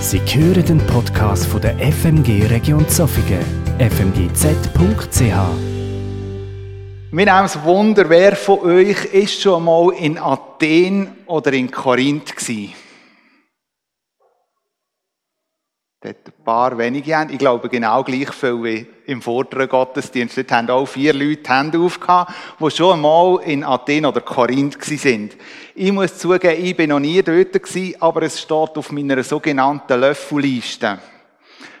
Sie hören den Podcast von der FMG Region Zofingen, fmgz.ch. Wir nehmen es Wunder, wer von euch ist schon mal in Athen oder in Korinth gewesen? Dort ein paar wenige haben. Ich glaube, genau gleich viel wie im vorderen Gottesdienst. Dort haben auch vier Leute die Hände aufgehauen, die schon einmal in Athen oder Korinth sind. Ich muss zugeben, ich bin noch nie dort gewesen, aber es steht auf meiner sogenannten Löffelliste.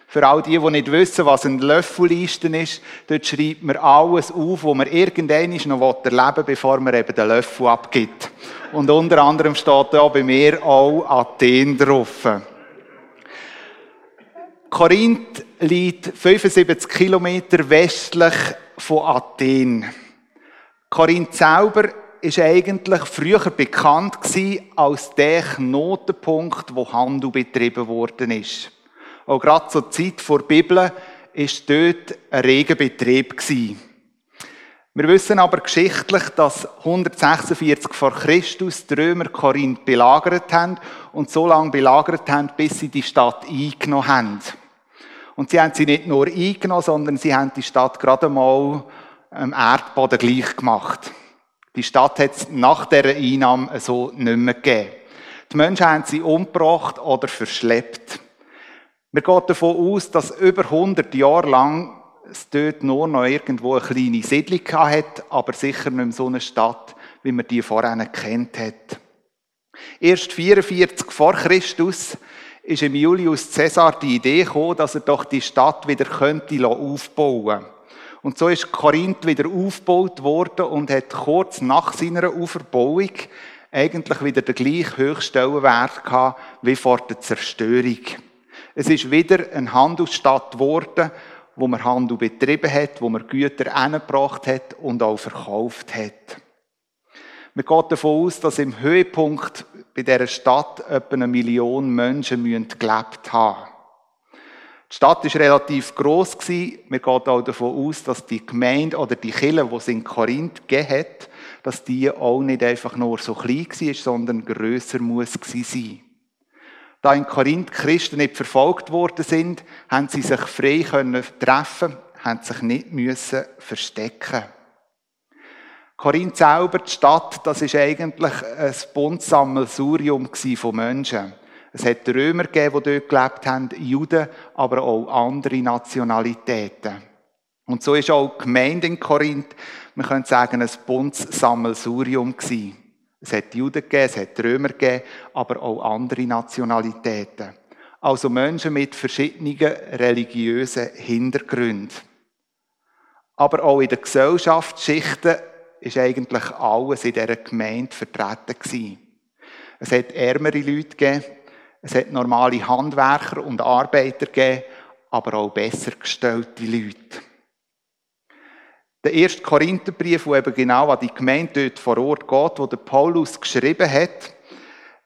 Für all die, die nicht wissen, was eine Löffelliste ist, dort schreibt man alles auf, was man irgendwann noch erleben will, bevor man eben den Löffel abgibt. Und unter anderem steht da bei mir auch Athen drauf. Korinth liegt 75 Kilometer westlich von Athen. Korinth selber ist eigentlich früher bekannt als der Knotenpunkt, wo Handel betrieben worden ist. Auch gerade zur Zeit vor der Bibel ist dort ein reger Betrieb. Wir wissen aber geschichtlich, dass 146 vor Christus die Römer Korinth belagert haben und so lange belagert haben, bis sie die Stadt eingenommen haben. Und sie haben sie nicht nur eingenommen, sondern sie haben die Stadt gerade mal am Erdboden gleich gemacht. Die Stadt hat es nach dieser Einnahme so nicht mehr gegeben. Die Menschen haben sie umgebracht oder verschleppt. Wir gehen davon aus, dass über 100 Jahre lang es dort nur noch irgendwo eine kleine Siedlung hat, aber sicher nicht mehr so eine Stadt, wie man die vorher kennt hat. Erst 44 vor Christus ist im Julius Caesar die Idee gekommen, dass er doch die Stadt wieder könnte aufbauen Und so ist Korinth wieder aufgebaut worden und hat kurz nach seiner Auferbauung eigentlich wieder den gleichen Höchststellenwert gehabt wie vor der Zerstörung. Es ist wieder eine Handelsstadt geworden, wo man Handel betrieben hat, wo man Güter angebracht hat und auch verkauft hat. Man geht davon aus, dass im Höhepunkt bei dieser Stadt etwa eine Million Menschen gelebt haben. Die Stadt war relativ gross. Man geht auch davon aus, dass die Gemeinde oder die Kirche, die es in Korinth gegeben hat, dass die auch nicht einfach nur so klein war, sondern grösser muss sein. Da in Korinth Christen nicht verfolgt worden sind, haben sie sich frei treffen, haben sich nicht müssen verstecken. Korinth selber, die Stadt, das ist eigentlich ein Bundsammelsurium von Menschen. Es hat Römer gegeben, die dort gelebt haben, Juden, aber auch andere Nationalitäten. Und so ist auch die Gemeinde in Korinth, man könnte sagen, ein Bundsammelsurium gewesen. Es hat Juden gegeben, es hat Römer gegeben, aber auch andere Nationalitäten. Also Menschen mit verschiedenen religiösen Hintergründen. Aber auch in der Gesellschaftsschichten ist eigentlich alles in dieser Gemeinde vertreten. Es hat ärmere Leute gegeben, es hat normale Handwerker und Arbeiter gegeben, aber auch besser gestellte Leute. Der erste Korintherbrief, der eben genau an die Gemeinde dort vor Ort geht, wo der Paulus geschrieben hat,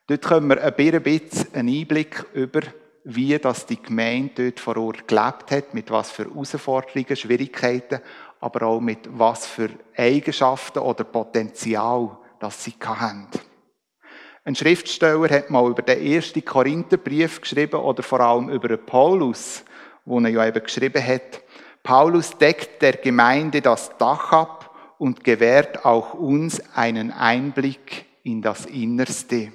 dort können wir ein bisschen einen Einblick über, wie das die Gemeinde dort vor Ort gelebt hat, mit was für Herausforderungen, Schwierigkeiten aber auch mit was für Eigenschaften oder Potenzial, das sie hatten. Ein Schriftsteller hat mal über den ersten Korintherbrief geschrieben oder vor allem über Paulus, wo er ja eben geschrieben hat. Paulus deckt der Gemeinde das Dach ab und gewährt auch uns einen Einblick in das Innerste.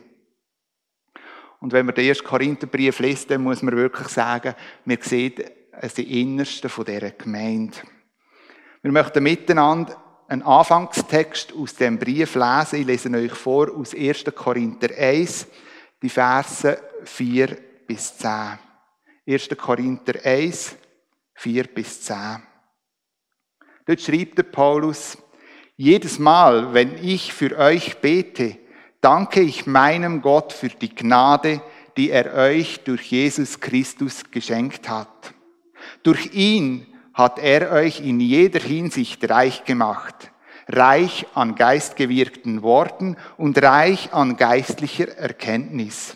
Und wenn man den ersten Korintherbrief liest, dann muss man wirklich sagen, man sieht das Innerste dieser Gemeinde. Wir möchten miteinander einen Anfangstext aus dem Brief lesen. Ich lese euch vor aus 1. Korinther 1, die Verse 4 bis 10. 1. Korinther 1, 4 bis 10. Dort schreibt der Paulus, jedes Mal, wenn ich für euch bete, danke ich meinem Gott für die Gnade, die er euch durch Jesus Christus geschenkt hat. Durch ihn hat er euch in jeder Hinsicht reich gemacht, reich an geistgewirkten Worten und reich an geistlicher Erkenntnis.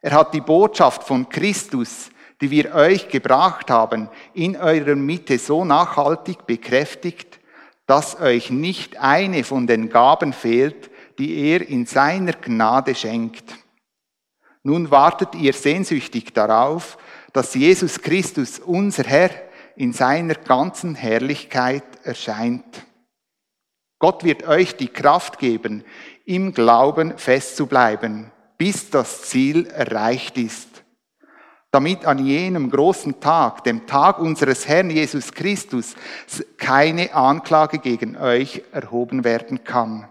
Er hat die Botschaft von Christus, die wir euch gebracht haben, in eurer Mitte so nachhaltig bekräftigt, dass euch nicht eine von den Gaben fehlt, die er in seiner Gnade schenkt. Nun wartet ihr sehnsüchtig darauf, dass Jesus Christus, unser Herr, in seiner ganzen Herrlichkeit erscheint. Gott wird euch die Kraft geben, im Glauben festzubleiben, bis das Ziel erreicht ist damit an jenem großen Tag, dem Tag unseres Herrn Jesus Christus, keine Anklage gegen euch erhoben werden kann.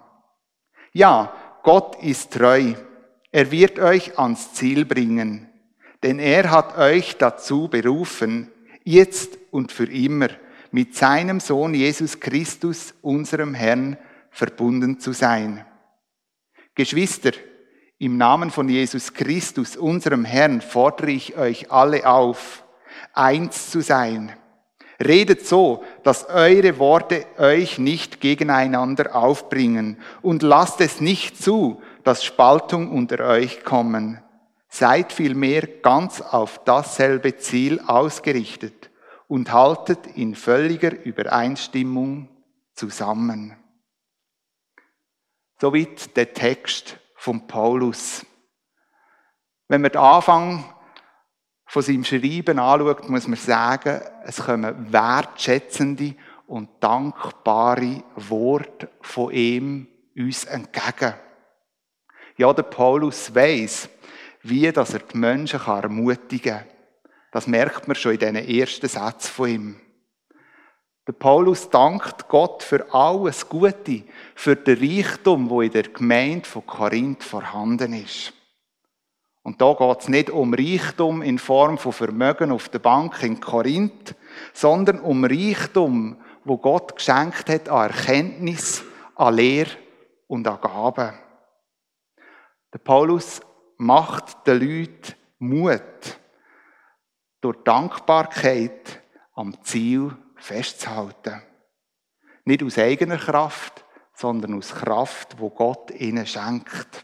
Ja, Gott ist treu. Er wird euch ans Ziel bringen, denn er hat euch dazu berufen, jetzt und für immer mit seinem Sohn Jesus Christus, unserem Herrn, verbunden zu sein. Geschwister, im Namen von Jesus Christus, unserem Herrn, fordere ich euch alle auf, eins zu sein. Redet so, dass eure Worte euch nicht gegeneinander aufbringen und lasst es nicht zu, dass Spaltung unter euch kommen. Seid vielmehr ganz auf dasselbe Ziel ausgerichtet und haltet in völliger Übereinstimmung zusammen. Soweit der Text von Paulus. Wenn man den Anfang von seinem Schreiben anschaut, muss man sagen, es kommen wertschätzende und dankbare Worte von ihm uns entgegen. Ja, der Paulus weiß, wie dass er die Menschen ermutigen kann. Das merkt man schon in diesen ersten Sätzen von ihm. Der Paulus dankt Gott für alles Gute, für den Reichtum, wo in der Gemeinde von Korinth vorhanden ist. Und da geht es nicht um Reichtum in Form von Vermögen auf der Bank in Korinth, sondern um Reichtum, wo Gott geschenkt hat an Erkenntnis, an Lehre und an Gaben. Der Paulus macht den Leuten Mut durch Dankbarkeit am Ziel festzuhalten. Nicht aus eigener Kraft, sondern aus Kraft, wo Gott ihnen schenkt.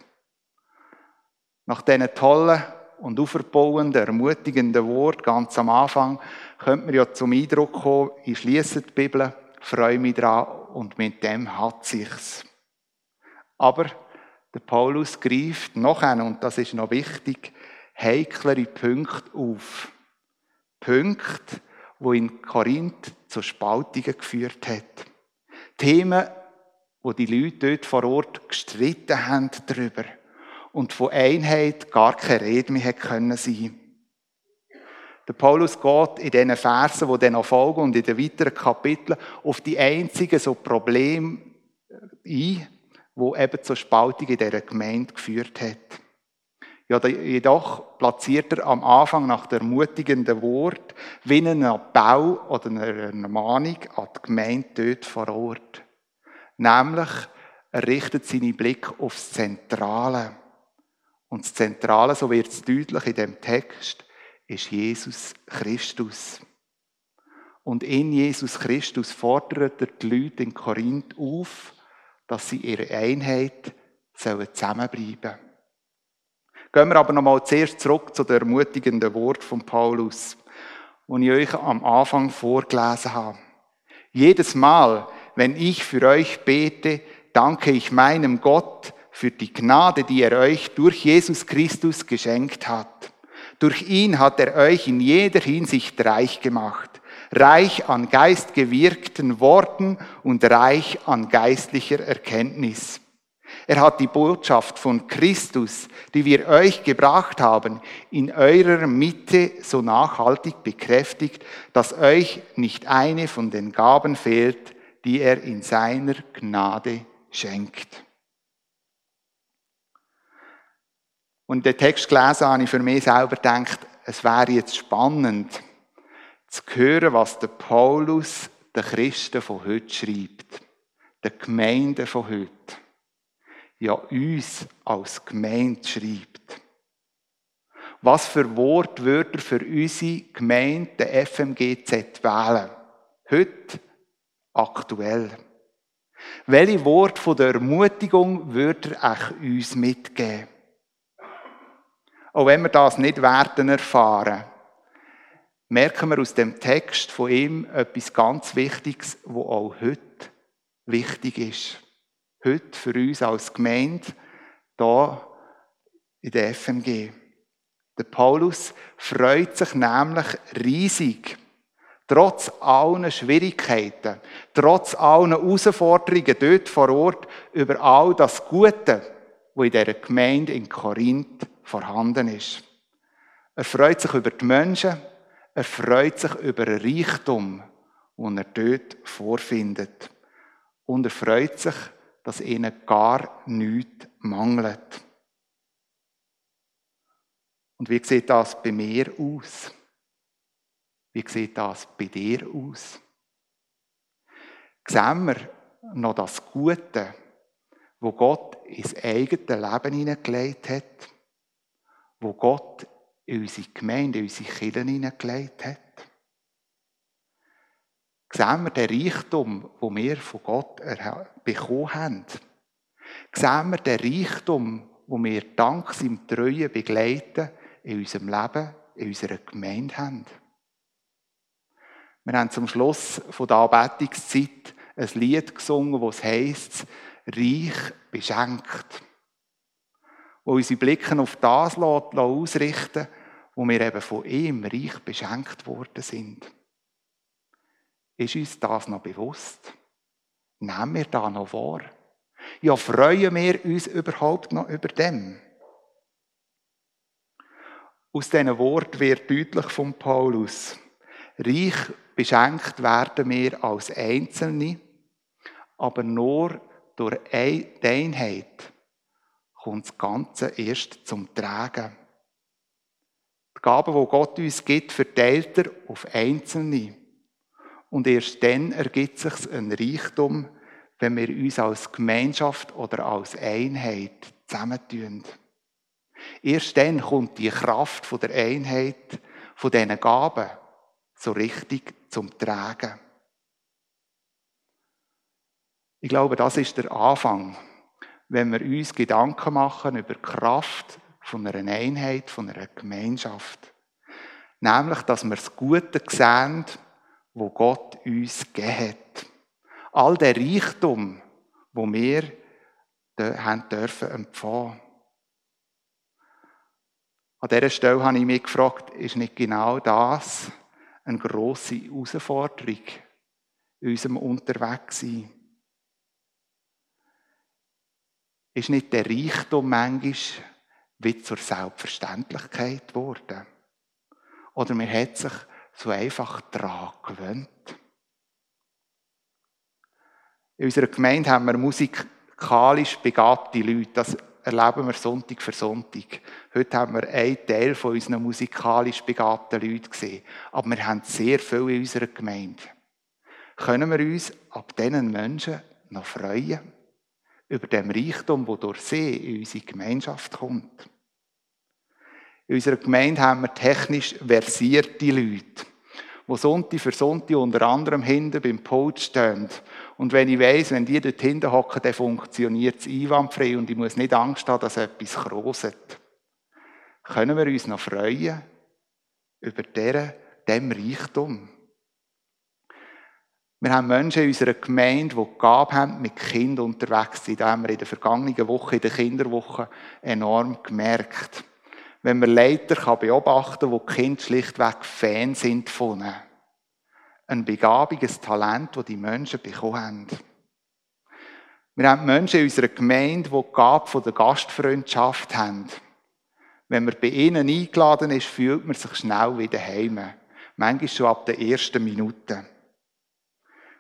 Nach diesen tollen und auferbauenden, ermutigenden Worten ganz am Anfang könnte man ja zum Eindruck kommen, ich schließe die Bibel, freue mich dran und mit dem hat sich's. Aber der Paulus greift noch einen, und das ist noch wichtig, heiklere Punkte auf. Punkte, wo in Korinth zu Spaltungen geführt hat. Themen, wo die Leute dort vor Ort gestritten haben darüber und von Einheit gar keine Rede mehr können sein. Der Paulus geht in diesen Versen, die dann noch folgen und in den weiteren Kapiteln auf die einzigen so Probleme ein, wo eben zur Spaltung in dieser Gemeinde geführt hat. Ja, jedoch platziert er am Anfang nach der ermutigenden Wort wie einen Bau oder eine Ermahnung an die Gemeinde dort vor Ort. Nämlich, er richtet seinen Blick aufs Zentrale. Und das Zentrale, so wird es deutlich in dem Text, ist Jesus Christus. Und in Jesus Christus fordert er die Leute in Korinth auf, dass sie ihre Einheit zusammenbleiben sollen. Gehen wir aber nochmal zuerst zurück zu den ermutigenden Wort von Paulus, die ich euch am Anfang vorgelesen habe. Jedes Mal, wenn ich für euch bete, danke ich meinem Gott für die Gnade, die er euch durch Jesus Christus geschenkt hat. Durch ihn hat er euch in jeder Hinsicht reich gemacht, reich an geistgewirkten Worten und reich an geistlicher Erkenntnis. Er hat die Botschaft von Christus, die wir euch gebracht haben, in eurer Mitte so nachhaltig bekräftigt, dass euch nicht eine von den Gaben fehlt, die er in seiner Gnade schenkt. Und den Text gelesen habe ich für mich selber gedacht, es wäre jetzt spannend zu hören, was der Paulus den Christen von heute schreibt, den Gemeinden von heute ja uns als Gemeinde schreibt. Was für Wort würde er für unsere Gemeinde, der FMGZ, wählen? Heute aktuell. Welche Wort von der Ermutigung würde er auch uns mitgeben? Auch wenn wir das nicht werden erfahren, merken wir aus dem Text von ihm etwas ganz Wichtiges, wo auch heute wichtig ist heute für uns als Gemeinde da in der FMG. Der Paulus freut sich nämlich riesig. Trotz allen Schwierigkeiten, trotz allen Herausforderungen dort vor Ort, über all das Gute, wo in dieser Gemeinde in Korinth vorhanden ist. Er freut sich über die Menschen, er freut sich über den Reichtum, den er dort vorfindet. Und er freut sich, dass ihnen gar nichts mangelt. Und wie sieht das bei mir aus? Wie sieht das bei dir aus? Sehen wir noch das Gute, wo Gott ins eigene Leben hineingelegt hat, wo Gott in unsere Gemeinde, in unsere Kirche hineingelegt hat? Sehen wir den Reichtum, den wir von Gott bekommen haben? Sehen wir den Reichtum, den wir dank seinem treuen Begleiten in unserem Leben, in unserer Gemeinde haben? Wir haben zum Schluss der Anbetungszeit ein Lied gesungen, das heisst, reich beschenkt. Wo unsere Blicke auf das ausrichten, wo wir eben von ihm reich beschenkt worden sind. Ist uns das noch bewusst? Nehmen wir da noch wahr? Ja, freuen wir uns überhaupt noch über dem? Aus diesen Worten wird deutlich von Paulus, reich beschenkt werden wir als Einzelne, aber nur durch die Einheit kommt das Ganze erst zum Tragen. Die Gaben, die Gott uns gibt, verteilt er auf Einzelne. Und erst dann ergibt sich ein Reichtum, wenn wir uns als Gemeinschaft oder als Einheit zusammentun. Erst dann kommt die Kraft der Einheit, von diesen Gaben, so richtig zum Tragen. Ich glaube, das ist der Anfang, wenn wir uns Gedanken machen über die Kraft von einer Einheit, von einer Gemeinschaft. Nämlich, dass wir das Gute sehen, wo Gott uns gegeben hat. All der Reichtum, wo wir haben dürfen empfangen. An dieser Stelle habe ich mich gefragt, ist nicht genau das eine grosse Herausforderung in unserem Unterwegssein? Ist nicht der Reichtum manchmal wie zur Selbstverständlichkeit geworden? Oder man hat sich so einfach daran gewöhnt. In unserer Gemeinde haben wir musikalisch begabte Leute. Das erleben wir Sonntag für Sonntag. Heute haben wir einen Teil von unseren musikalisch begabten Leuten gesehen. Aber wir haben sehr viel in unserer Gemeinde. Können wir uns ab diesen Menschen noch freuen? Über den Reichtum, der durch sie in unsere Gemeinschaft kommt. In unserer Gemeinde haben wir technisch versierte Leute, die Sonntag für Sonntag unter anderem hinten beim Pult stehen. Und wenn ich weiss, wenn die dort hinten hocken, dann funktioniert es einwandfrei und ich muss nicht Angst haben, dass etwas kroset. Können wir uns noch freuen über diesen Reichtum? Wir haben Menschen in unserer Gemeinde, die die Gabe haben, mit Kindern unterwegs zu sein. Da haben wir in der vergangenen Woche, in der Kinderwoche, enorm gemerkt wenn man Leiter beobachten kann, wo die Kinder schlichtweg Fan sind von ihnen. Ein begabiges Talent, das die Menschen bekommen haben. Wir haben Menschen in unserer Gemeinde, die die Gabe von der Gastfreundschaft haben. Wenn man bei ihnen eingeladen ist, fühlt man sich schnell wieder heim. Manchmal schon ab der ersten Minute.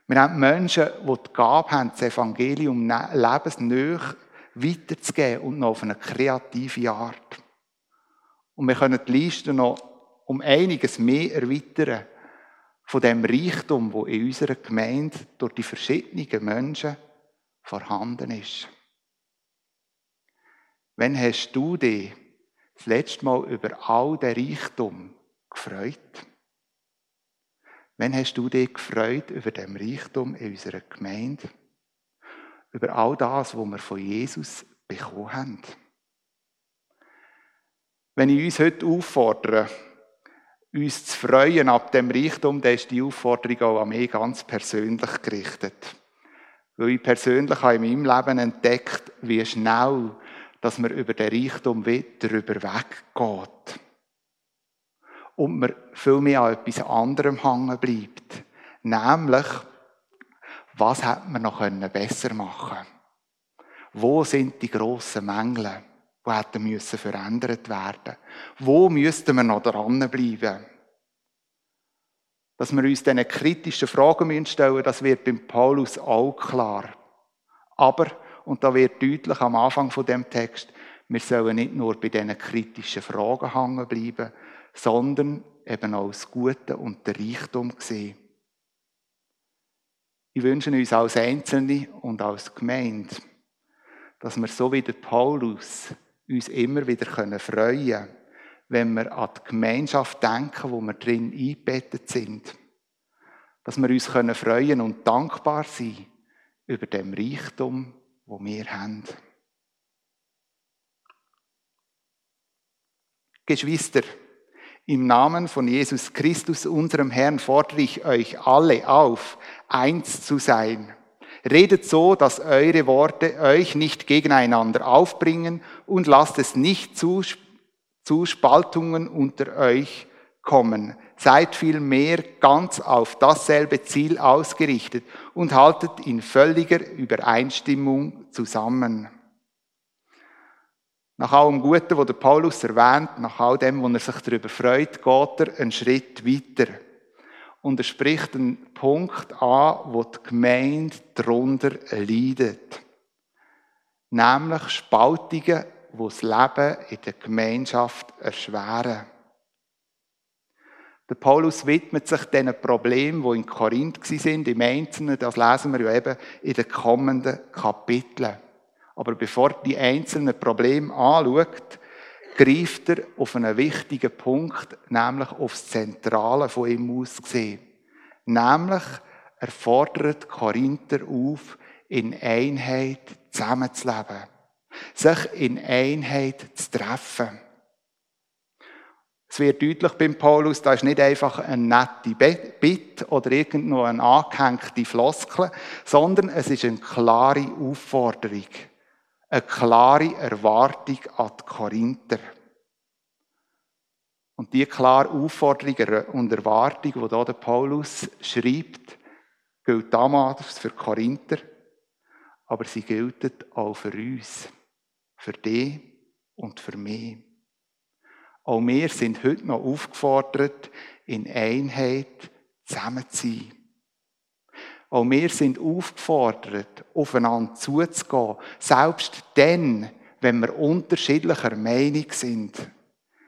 Wir haben Menschen, die die Gabe haben, das Evangelium lebensnah weiterzugeben und noch auf eine kreative Art. Und wir können die Liste noch um einiges mehr erweitern von dem Reichtum, wo in unserer Gemeinde durch die verschiedenen Menschen vorhanden ist. Wann hast du dich das letzte Mal über all den Reichtum gefreut? Wann hast du dich gefreut über den Reichtum in unserer Gemeinde? Über all das, was wir von Jesus bekommen haben? Wenn ich uns heute auffordere, uns zu freuen ab dem Reichtum, dann ist die Aufforderung auch an mich ganz persönlich gerichtet. Weil ich persönlich habe in meinem Leben entdeckt, wie schnell, dass man über den Reichtum darüber weggeht. Und man viel mehr an etwas anderem hängen bleibt. Nämlich, was hätte man noch besser machen können? Wo sind die grossen Mängel, die hätten müssen verändert werden? Wo müssten wir noch dranbleiben? Dass wir uns diese kritischen Fragen stellen das wird beim Paulus auch klar. Aber, und da wird deutlich am Anfang von dem Text, wir sollen nicht nur bei diesen kritischen Fragen hängen bleiben, sondern eben auch das Gute und den Reichtum sehen. Ich wünsche uns als Einzelne und als Gemeinde, dass wir so wie der Paulus uns immer wieder freuen können, wenn wir an die Gemeinschaft denken, wo wir drin eingebettet sind. Dass wir uns freuen können und dankbar sein über den Reichtum, wo wir haben. Geschwister, im Namen von Jesus Christus, unserem Herrn, fordere ich euch alle auf, eins zu sein. Redet so, dass eure Worte euch nicht gegeneinander aufbringen und lasst es nicht zu, zu Spaltungen unter euch kommen. Seid vielmehr ganz auf dasselbe Ziel ausgerichtet und haltet in völliger Übereinstimmung zusammen. Nach allem Guten, was der Paulus erwähnt, nach all dem, wo er sich darüber freut, geht er einen Schritt weiter. Und er spricht einen Punkt an, wo die Gemeinde darunter leidet. Nämlich Spaltungen, die das Leben in der Gemeinschaft erschweren. Der Paulus widmet sich diesen Problemen, die in Korinth sind, im Einzelnen, das lesen wir ja eben in den kommenden Kapiteln. Aber bevor die einzelnen Probleme anschaut, greift er auf einen wichtigen Punkt, nämlich auf das Zentrale von ihm ausgesehen. Nämlich, er fordert Korinther auf, in Einheit zusammenzuleben. Sich in Einheit zu treffen. Es wird deutlich beim Paulus, da ist nicht einfach ein nette Bitte oder irgendwo eine angehängte Floskel, sondern es ist eine klare Aufforderung eine klare Erwartung an die Korinther. Und die klare Aufforderung und Erwartung, die hier Paulus schreibt, gilt damals für Korinther, aber sie gilt auch für uns, für dich und für mich. Auch wir sind heute noch aufgefordert, in Einheit zusammen zu sein. Auch wir sind aufgefordert, aufeinander zuzugehen, selbst dann, wenn wir unterschiedlicher Meinung sind.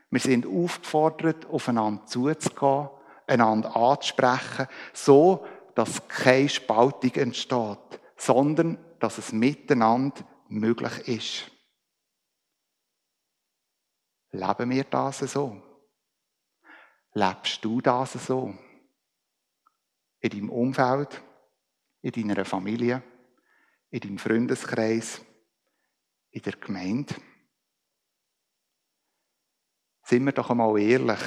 Wir sind aufgefordert, aufeinander zuzugehen, einander anzusprechen, so, dass keine Spaltung entsteht, sondern dass es miteinander möglich ist. Leben wir das so? Lebst du das so? In deinem Umfeld? In deiner Familie, in deinem Freundeskreis, in der Gemeinde. Sind wir doch einmal ehrlich.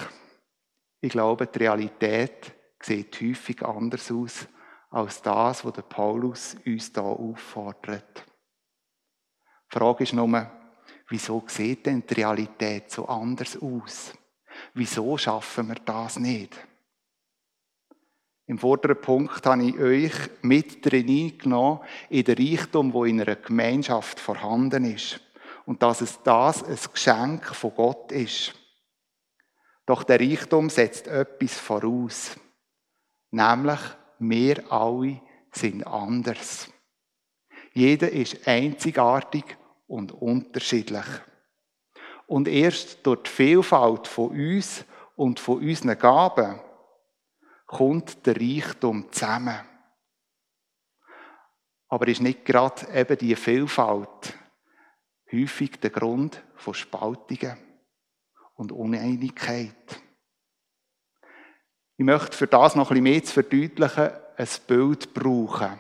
Ich glaube, die Realität sieht häufig anders aus als das, was der Paulus uns da auffordert. Die Frage ist nur, wieso sieht denn die Realität so anders aus? Wieso schaffen wir das nicht? Im vorderen Punkt habe ich euch mit drin genommen in den Reichtum, wo in einer Gemeinschaft vorhanden ist. Und dass es das ein Geschenk von Gott ist. Doch der Reichtum setzt etwas voraus. Nämlich, wir alle sind anders. Jeder ist einzigartig und unterschiedlich. Und erst durch die Vielfalt von uns und von unseren Gaben kommt der Reichtum zusammen. Aber ist nicht gerade eben die Vielfalt häufig der Grund von Spaltungen und Uneinigkeit? Ich möchte für das noch ein bisschen mehr zu verdeutlichen, ein Bild brauchen.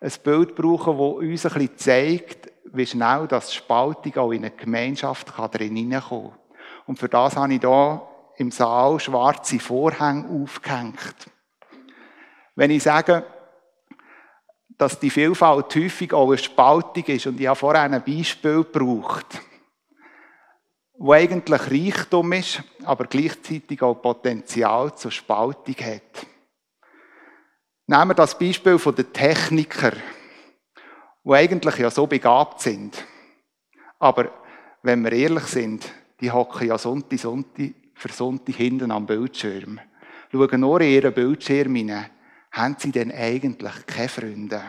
Ein Bild brauchen, das uns ein bisschen zeigt, wie schnell das Spaltung auch in eine Gemeinschaft drin hineinkommen kann. Und für das habe ich hier im Saal schwarze Vorhänge aufgehängt. Wenn ich sage, dass die Vielfalt häufig auch eine Spaltung ist, und ich habe vorher ein Beispiel gebraucht, wo eigentlich Reichtum ist, aber gleichzeitig auch Potenzial zur Spaltung hat. Nehmen wir das Beispiel von den Techniker, die eigentlich ja so begabt sind. Aber wenn wir ehrlich sind, die hocken ja Sonntag, Sonntag Sonntag hinten am Bildschirm. Schauen nur in ihren Bildschirm hinein. Haben sie denn eigentlich keine Freunde?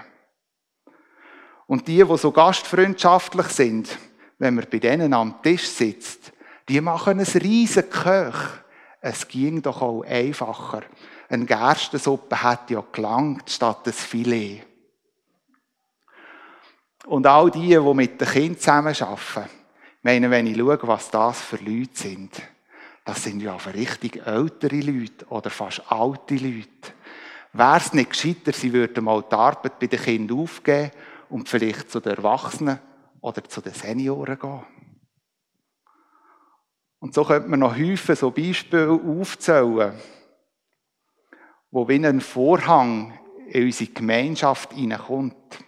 Und die, die so gastfreundschaftlich sind, wenn man bei denen am Tisch sitzt, die machen ein riesen Köch. Es ging doch auch einfacher. Eine Gerstensuppe hat ja gelangt statt das Filet. Und all die, die mit den Kindern zusammenarbeiten, meine, wenn ich schaue, was das für Leute sind, das sind ja richtig ältere Leute oder fast alte Leute. Wäre es nicht gescheiter, sie würden mal die Arbeit bei den Kindern aufgeben und vielleicht zu den Erwachsenen oder zu den Senioren gehen? Und so könnte man noch häufig so Beispiele aufzählen, wo wie ein Vorhang in unsere Gemeinschaft hineinkommt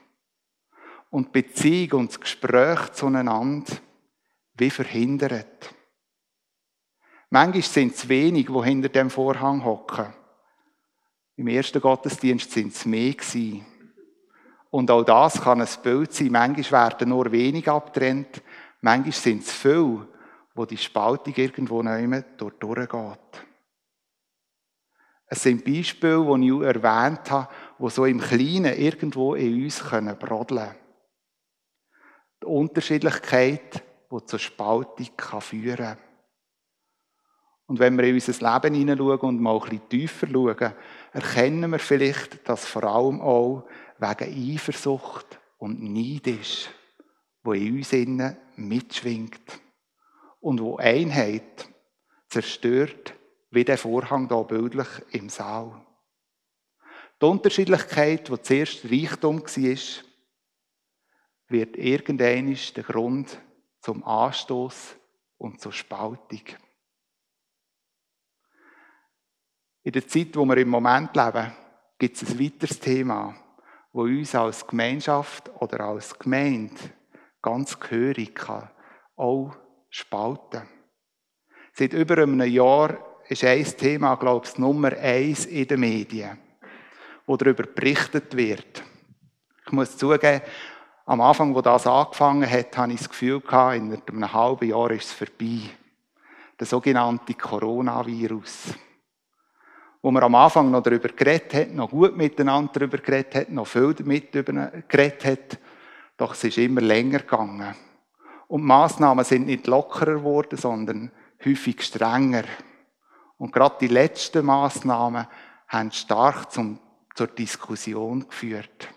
und die Beziehung und das Gespräch zueinander wie verhindert. Manchmal sind es wenig, die hinter dem Vorhang hocken. Im ersten Gottesdienst sind es mehr. Und auch das kann ein Bild sein. Manchmal werden nur wenig abtrennt. Manchmal sind es viele, wo die Spaltung irgendwo dort durchgeht. Es sind Beispiele, die ich erwähnt habe, die so im Kleinen irgendwo in uns brodeln können. Die Unterschiedlichkeit, die zur Spaltung führen kann. Und wenn wir in unser Leben hineinschauen und mal ein bisschen tiefer schauen, erkennen wir vielleicht, dass vor allem auch wegen Eifersucht und Neid ist, wo in uns innen mitschwingt und wo Einheit zerstört, wie der Vorhang da bildlich im Saal. Die Unterschiedlichkeit, die zuerst Reichtum war, wird irgendwann der Grund zum Anstoß und zur Spaltung. In der Zeit, wo wir im Moment leben, gibt es ein weiteres Thema, wo uns als Gemeinschaft oder als Gemeinde ganz gehörig kann, auch spalten. Seit über einem Jahr ist ein Thema, glaube ich, Nummer eins in den Medien, wo darüber berichtet wird. Ich muss zugeben, am Anfang, wo das angefangen hat, hatte ich das Gefühl, in einem halben Jahr ist es vorbei. Der sogenannte Coronavirus wo man am Anfang noch darüber geredet hat, noch gut miteinander darüber geredet hat, noch viel damit geredet hat. Doch es ist immer länger gegangen. Und die Massnahmen sind nicht lockerer geworden, sondern häufig strenger. Und gerade die letzten Massnahmen haben stark zum, zur Diskussion geführt.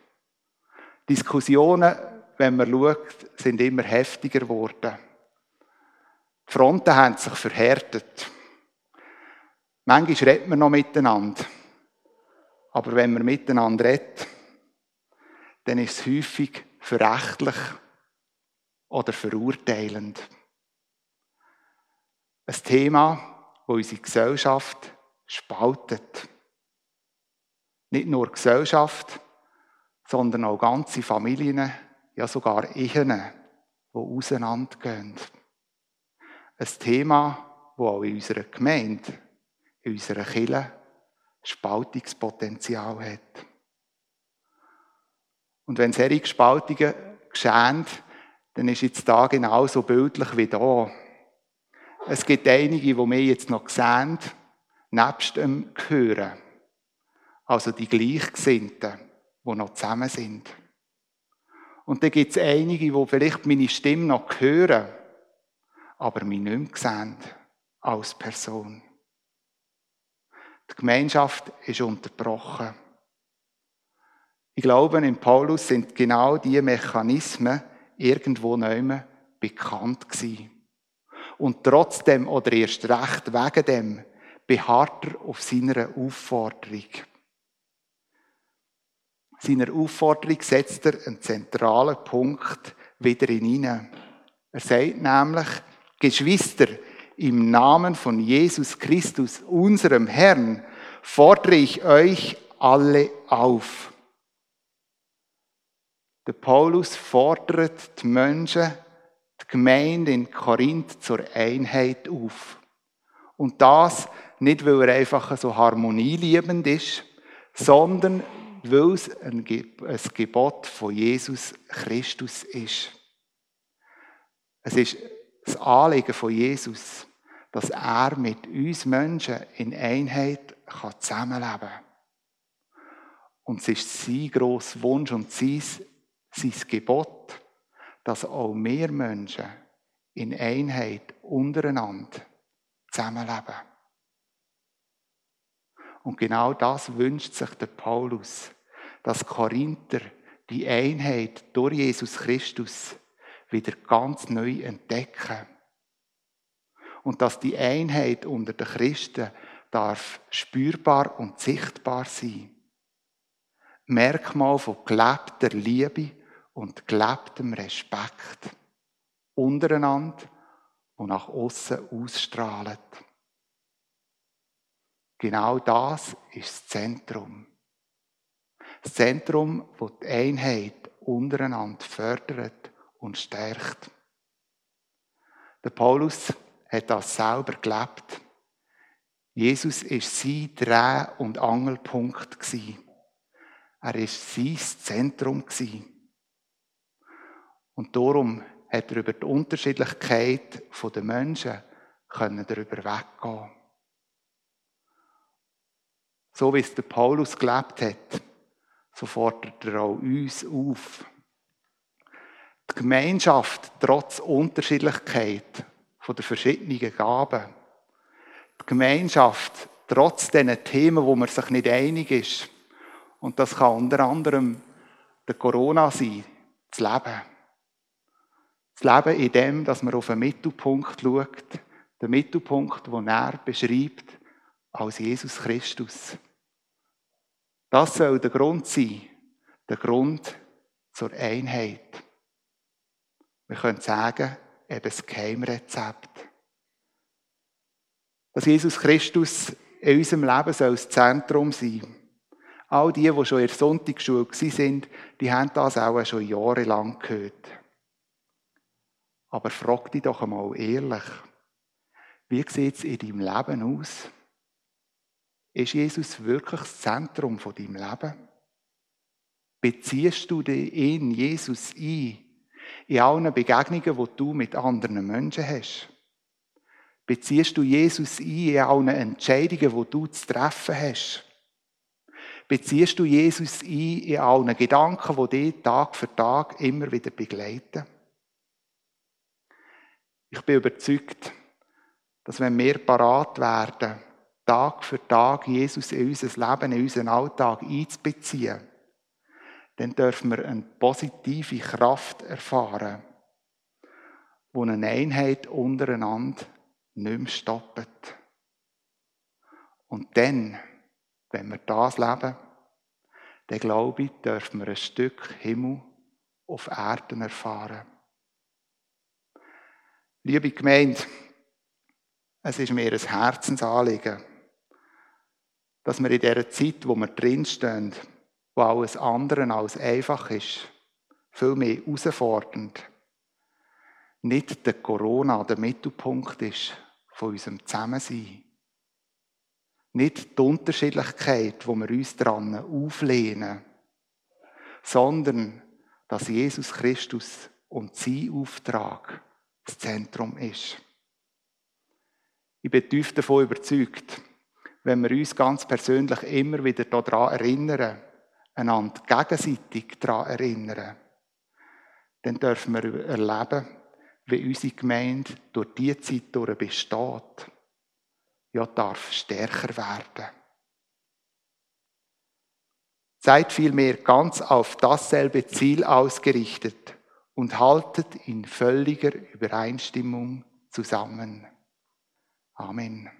Diskussionen, wenn man schaut, sind immer heftiger geworden. Die Fronten haben sich verhärtet. Manchmal redet man noch miteinander. Aber wenn man miteinander redet, dann ist es häufig verächtlich oder verurteilend. Ein Thema, das unsere Gesellschaft spaltet. Nicht nur die Gesellschaft, sondern auch ganze Familien, ja sogar Ehen, die auseinandergehen. Ein Thema, das auch in unserer Gemeinde in unserer Kirche Spaltungspotenzial hat. Und wenn solche Spaltungen geschehen, dann ist jetzt da genauso bildlich wie da. Es gibt einige, die wir jetzt noch sehen, nebst dem Gehören. Also die Gleichgesinnten, die noch zusammen sind. Und dann gibt es einige, die vielleicht meine Stimme noch hören, aber mich nicht mehr sehen als Person. Die Gemeinschaft ist unterbrochen. Ich glaube, in Paulus sind genau diese Mechanismen irgendwo neu bekannt gewesen. Und trotzdem oder erst recht wegen dem beharrt er auf seiner Aufforderung. Seiner Aufforderung setzt er einen zentralen Punkt wieder hinein. Er sagt nämlich, Geschwister, im Namen von Jesus Christus, unserem Herrn, fordere ich euch alle auf. Der Paulus fordert die Menschen die Gemeinde in Korinth zur Einheit auf. Und das nicht, weil er einfach so harmonieliebend ist, sondern weil es ein Gebot von Jesus Christus ist. Es ist das Anliegen von Jesus, dass er mit uns Menschen in Einheit zusammenleben kann. Und es ist sein grosser Wunsch und sein, sein Gebot, dass auch wir Menschen in Einheit untereinander zusammenleben. Und genau das wünscht sich der Paulus, dass Korinther die Einheit durch Jesus Christus wieder ganz neu entdecken. Und dass die Einheit unter den Christen darf spürbar und sichtbar sein. Merkmal von gelebter Liebe und gelebtem Respekt untereinander und nach außen ausstrahlt. Genau das ist das Zentrum. Das Zentrum, das die Einheit untereinander fördert und stärkt. Der Paulus hat das selber gelebt. Jesus ist sein Dreh- und Angelpunkt Er ist sein Zentrum Und darum hat er über die Unterschiedlichkeit der Menschen können darüber weggehen. So wie es der Paulus gelebt hat, so fordert er auch uns auf. Die Gemeinschaft trotz Unterschiedlichkeit von der verschiedenen Gaben. Die Gemeinschaft trotz diesen Themen, wo man sich nicht einig ist. Und das kann unter anderem der Corona sein, das Leben. Das Leben in dem, dass man auf den Mittelpunkt schaut, den Mittelpunkt, den er beschreibt als Jesus Christus. Das soll der Grund sein, der Grund zur Einheit. Wir können sagen, eben das Geheimrezept. Dass Jesus Christus in unserem Leben soll das Zentrum sein. All die, die schon in der Sonntagsschule sind, die haben das auch schon jahrelang gehört. Aber frag dich doch einmal ehrlich, wie sieht es in deinem Leben aus? Ist Jesus wirklich das Zentrum von deinem Leben? Beziehst du dich in Jesus ein? In allen Begegnungen, die du mit anderen Menschen hast? Beziehst du Jesus ein in allen Entscheidungen, die du zu treffen hast? Beziehst du Jesus ein in allen Gedanken, die dich Tag für Tag immer wieder begleiten? Ich bin überzeugt, dass wenn wir parat werden, Tag für Tag Jesus in unser Leben, in unseren Alltag einzubeziehen, dann dürfen wir eine positive Kraft erfahren, die eine Einheit untereinander nicht mehr stoppt. Und dann, wenn wir das leben, dann glaube ich, dürfen wir ein Stück Himmel auf Erden erfahren. Liebe Gemeinde, es ist mir ein Herzensanliegen, dass wir in dieser Zeit, wo wir drinstehen, wo alles andere als einfach ist, viel mehr herausfordernd, nicht der Corona der Mittelpunkt ist von unserem Zusammensein. Nicht die Unterschiedlichkeit, wo wir uns daran auflehnen, sondern dass Jesus Christus und sein Auftrag das Zentrum ist. Ich bin tief davon überzeugt, wenn wir uns ganz persönlich immer wieder daran erinnern, einander gegenseitig daran erinnern, dann dürfen wir erleben, wie unsere Gemeinde durch diese Zeit durch besteht. Ja, darf stärker werden. Seid vielmehr ganz auf dasselbe Ziel ausgerichtet und haltet in völliger Übereinstimmung zusammen. Amen.